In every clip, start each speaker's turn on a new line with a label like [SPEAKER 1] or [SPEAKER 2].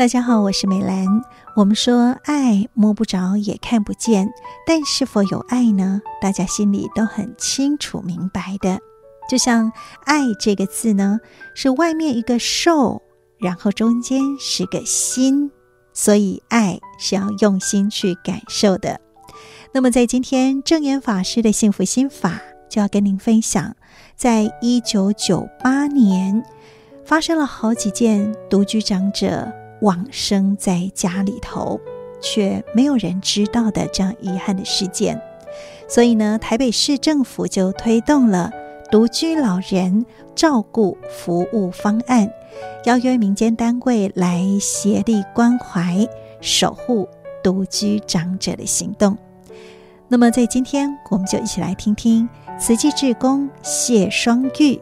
[SPEAKER 1] 大家好，我是美兰。我们说爱摸不着也看不见，但是否有爱呢？大家心里都很清楚明白的。就像“爱”这个字呢，是外面一个受，然后中间是个心，所以爱是要用心去感受的。那么在今天证严法师的幸福心法，就要跟您分享，在一九九八年发生了好几件独居长者。往生在家里头，却没有人知道的这样遗憾的事件，所以呢，台北市政府就推动了独居老人照顾服务方案，邀约民间单位来协力关怀守护独居长者的行动。那么，在今天，我们就一起来听听慈济志工谢双玉。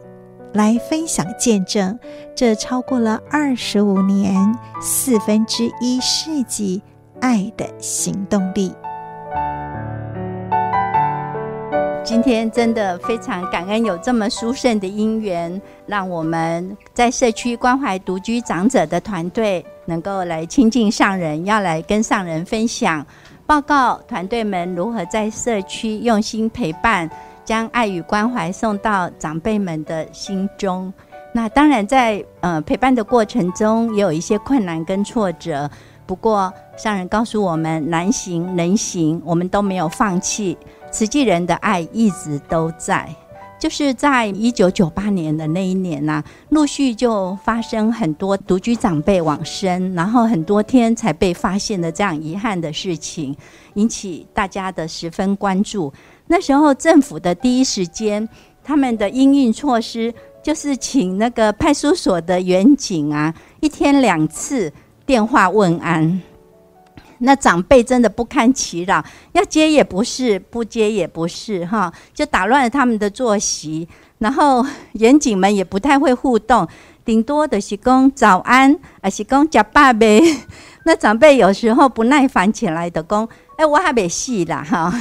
[SPEAKER 1] 来分享见证，这超过了二十五年、四分之一世纪爱的行动力。
[SPEAKER 2] 今天真的非常感恩有这么殊胜的因缘，让我们在社区关怀独居长者的团队能够来亲近上人，要来跟上人分享报告团队们如何在社区用心陪伴。将爱与关怀送到长辈们的心中。那当然在，呃陪伴的过程中，也有一些困难跟挫折。不过，上人告诉我们，难行能行，我们都没有放弃。慈济人的爱一直都在。就是在一九九八年的那一年呐、陆续就发生很多独居长辈往生，然后很多天才被发现的这样遗憾的事情，引起大家的十分关注。那时候政府的第一时间，他们的应运措施就是请那个派出所的员警啊，一天两次电话问安。那长辈真的不堪其扰，要接也不是，不接也不是，哈，就打乱了他们的作息。然后员警们也不太会互动，顶多的是讲早安，还是讲呷饱没。那长辈有时候不耐烦起来的讲，哎，我还没戏啦，哈。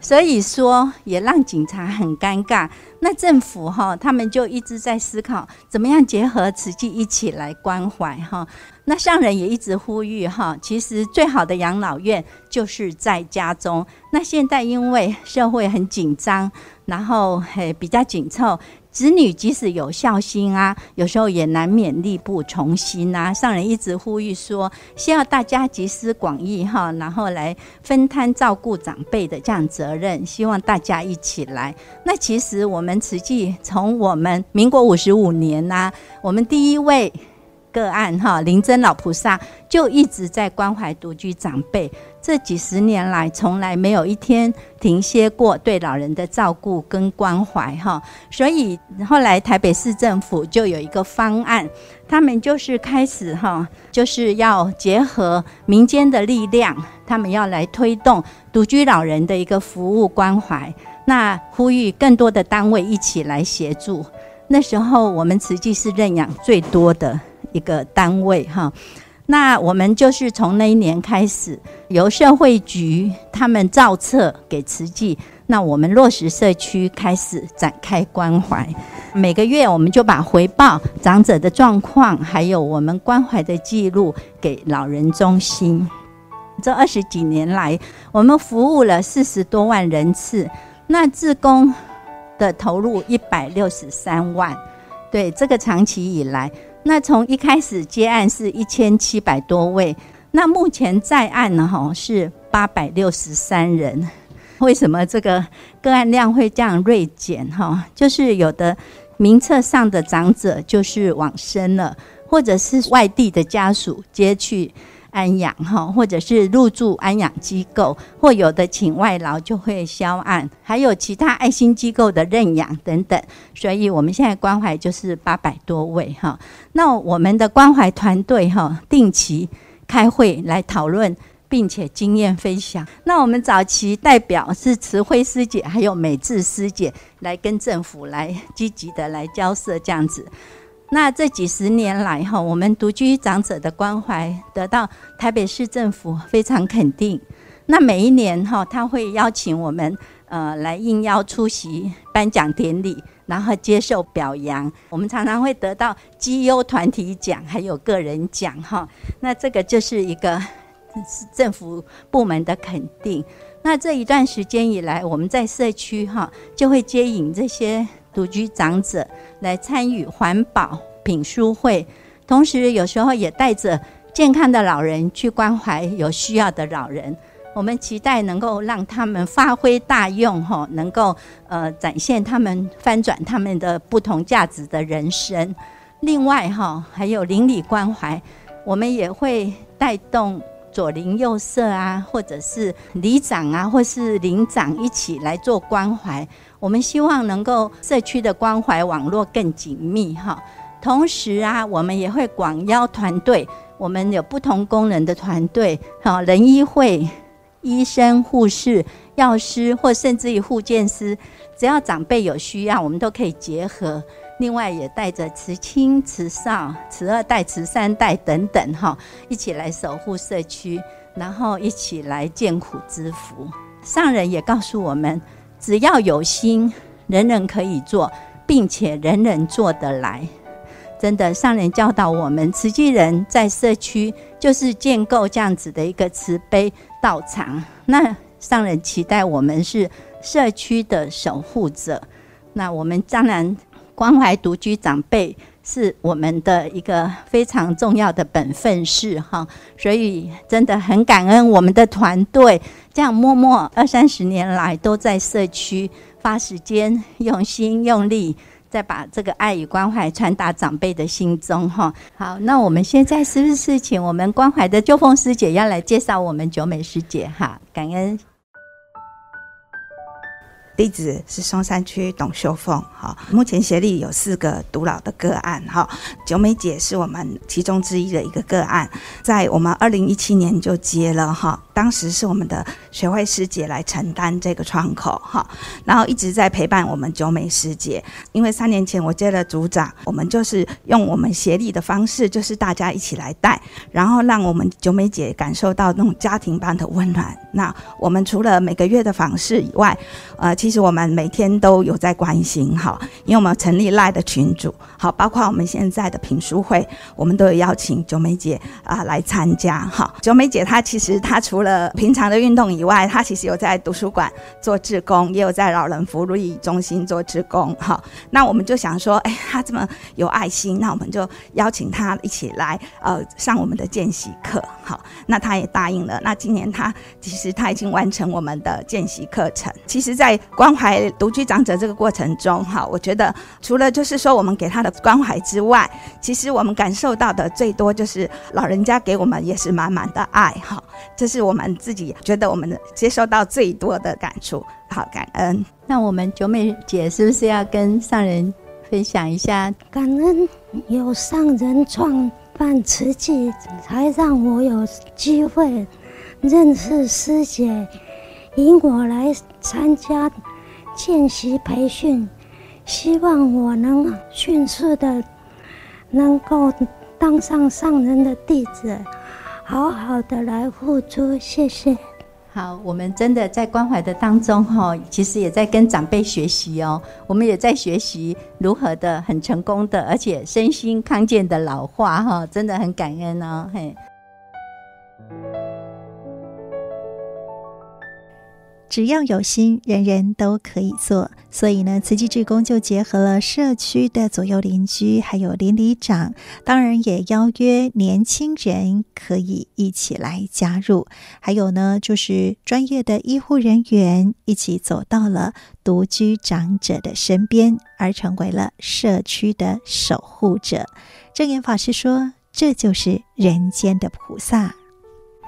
[SPEAKER 2] 所以说，也让警察很尴尬。那政府哈，他们就一直在思考，怎么样结合慈济一起来关怀哈。那上人也一直呼吁哈，其实最好的养老院就是在家中。那现在因为社会很紧张，然后嘿比较紧凑。子女即使有孝心啊，有时候也难免力不从心啊。上人一直呼吁说，需要大家集思广益哈，然后来分摊照顾长辈的这样责任，希望大家一起来。那其实我们慈济从我们民国五十五年呐、我们第一位。个案哈，灵真老菩萨就一直在关怀独居长辈，这几十年来从来没有一天停歇过对老人的照顾跟关怀哈。所以后来台北市政府就有一个方案，他们就是开始哈，就是要结合民间的力量，他们要来推动独居老人的一个服务关怀，那呼吁更多的单位一起来协助。那时候我们慈济是认养最多的。一个单位哈，那我们就是从那一年开始，由社会局他们造册给慈济，那我们落实社区开始展开关怀，每个月我们就把回报长者的状况，还有我们关怀的记录给老人中心。这二十几年来，我们服务了四十多万人次，那自工的投入一百六十三万，对这个长期以来。那从一开始接案是一千七百多位，那目前在案呢？哈，是八百六十三人。为什么这个个案量会这样锐减？哈，就是有的名册上的长者就是往生了，或者是外地的家属接去。安养哈，或者是入住安养机构，或有的请外劳就会销案，还有其他爱心机构的认养等等。所以我们现在关怀就是八百多位哈。那我们的关怀团队哈，定期开会来讨论，并且经验分享。那我们早期代表是慈惠师姐，还有美智师姐来跟政府来积极的来交涉这样子。那这几十年来哈，我们独居长者的关怀得到台北市政府非常肯定。那每一年哈，他会邀请我们呃来应邀出席颁奖典礼，然后接受表扬。我们常常会得到绩优团体奖，还有个人奖哈。那这个就是一个政府部门的肯定。那这一段时间以来，我们在社区哈就会接引这些独居长者来参与环保品书会，同时有时候也带着健康的老人去关怀有需要的老人。我们期待能够让他们发挥大用哈，能够呃展现他们翻转他们的不同价值的人生。另外哈，还有邻里关怀，我们也会带动。左邻右舍啊，或者是里长啊，或是邻长一起来做关怀。我们希望能够社区的关怀网络更紧密哈。同时啊，我们也会广邀团队，我们有不同功能的团队，哈，人医会、医生、护士、药师，或甚至于护健师，只要长辈有需要，我们都可以结合。另外也带着慈亲、慈少、慈二代、慈三代等等哈，一起来守护社区，然后一起来见苦知福。上人也告诉我们，只要有心，人人可以做，并且人人做得来。真的，上人教导我们，慈济人在社区就是建构这样子的一个慈悲道场。那上人期待我们是社区的守护者。那我们当然。关怀独居长辈是我们的一个非常重要的本分事哈，所以真的很感恩我们的团队这样默默二三十年来都在社区花时间、用心用力，再把这个爱与关怀传达长辈的心中哈。好，那我们现在是不是请我们关怀的秋凤师姐要来介绍我们九美师姐哈？感恩。
[SPEAKER 3] 地址是松山区董秀凤，哈，目前协力有四个独老的个案，哈，九美姐是我们其中之一的一个个案，在我们二零一七年就接了，哈，当时是我们的学会师姐来承担这个窗口，哈，然后一直在陪伴我们九美师姐，因为三年前我接了组长，我们就是用我们协力的方式，就是大家一起来带，然后让我们九美姐感受到那种家庭般的温暖。那我们除了每个月的访视以外，呃，其实我们每天都有在关心，哈，因为我们成立赖的群组，好，包括我们现在的品书会，我们都有邀请九美姐啊、来参加，哈。九美姐她其实她除了呃平常的运动以外，他其实有在图书馆做志工，也有在老人福利中心做志工，哈。那我们就想说，哎，他这么有爱心，那我们就邀请他一起来，呃，上我们的见习课，好，那他也答应了。那今年他其实他已经完成我们的见习课程，其实，在关怀独居长者这个过程中，哈，我觉得除了就是说我们给他的关怀之外，其实我们感受到的最多就是老人家给我们也是满满的爱，哈，这是我们们自己觉得我们接受到最多的感触，好感恩。
[SPEAKER 2] 那我们九美姐是不是要跟上人分享一下？
[SPEAKER 4] 感恩有上人创办慈济，才让我有机会认识师姐。引我来参加见习培训，希望我能迅速的能够当上上人的弟子，好好的来付出。谢谢。
[SPEAKER 2] 好，我们真的在关怀的当中哈，其实也在跟长辈学习哦。我们也在学习如何的很成功的，而且身心康健的老化哈，真的很感恩哦。嘿。
[SPEAKER 1] 只要有心，人人都可以做。所以呢，慈济志工就结合了社区的左右邻居，还有邻里长，当然也邀约年轻人可以一起来加入。还有呢，就是专业的医护人员一起走到了独居长者的身边，而成为了社区的守护者。证严法师说：“这就是人间的菩萨。”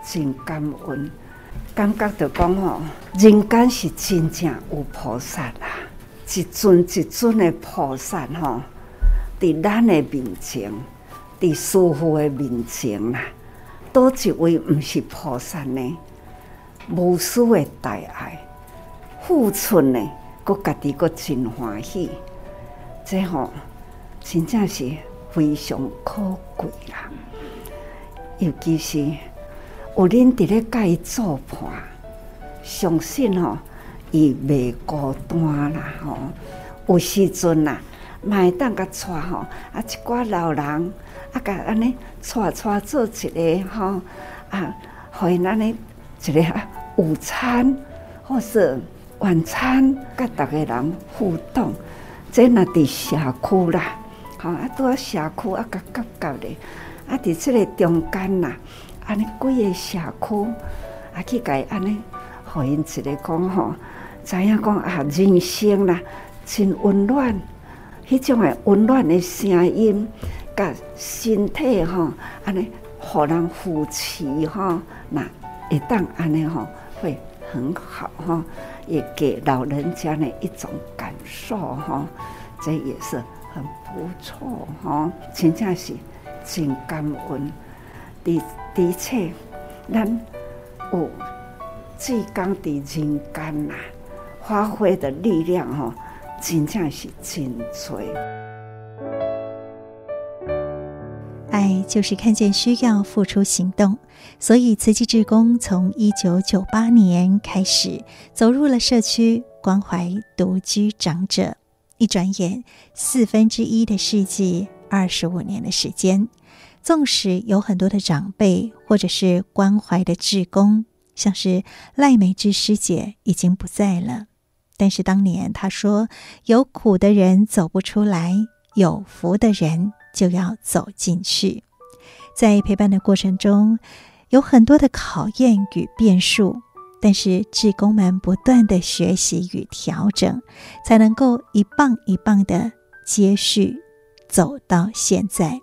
[SPEAKER 5] 真感恩。感觉着讲吼，人间是真正有菩萨啦，一尊一尊的菩萨吼，伫咱的面前，伫师父的面前啦，多一位毋是菩萨呢？无私的大爱，付出呢，阁家己阁真欢喜，这吼真正是非常可贵啦，尤其是。有恁伫咧甲伊做伴，相信吼，伊袂孤单啦吼。有时阵啦，买当甲带吼，啊一寡老人啊，甲安尼带带做一个吼啊，互因安尼一个午餐或是晚餐，甲逐个人互动。这若伫社区啦，吼啊，拄啊社区啊，甲夹夹咧，啊，伫即个中间啦，安尼几个社区啊，去甲伊安尼，互因一个讲吼，知影讲啊，人生啦。真温暖，迄种诶温暖诶声音，甲身体吼，安尼互人扶持吼，那会当安尼吼，会很好吼，也给老人家呢一种感受吼，这也是很不错吼，真正是真感恩。的的确，咱有志工伫人间呐，发挥的力量吼。真正是真脆。
[SPEAKER 1] 爱就是看见需要付出行动，所以慈济志工从一九九八年开始走入了社区，关怀独居长者。一转眼，四分之一的世纪，二十五年的时间。纵使有很多的长辈或者是关怀的志工，像是赖美芝师姐已经不在了。但是当年他说：“有苦的人走不出来，有福的人就要走进去。”在陪伴的过程中，有很多的考验与变数，但是志工们不断的学习与调整，才能够一棒一棒的接续走到现在。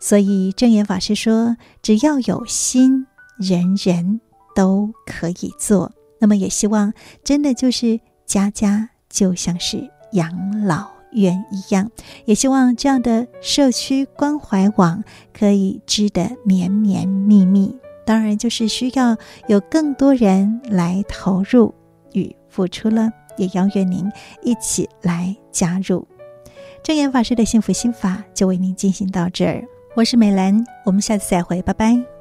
[SPEAKER 1] 所以证严法师说：“只要有心，人人都可以做。”那么也希望真的就是。家家就像是养老院一样，也希望这样的社区关怀网可以织得绵绵密密。当然，就是需要有更多人来投入与付出了，也邀约您一起来加入。证严法师的幸福心法就为您进行到这儿，我是美兰，我们下次再会，拜拜。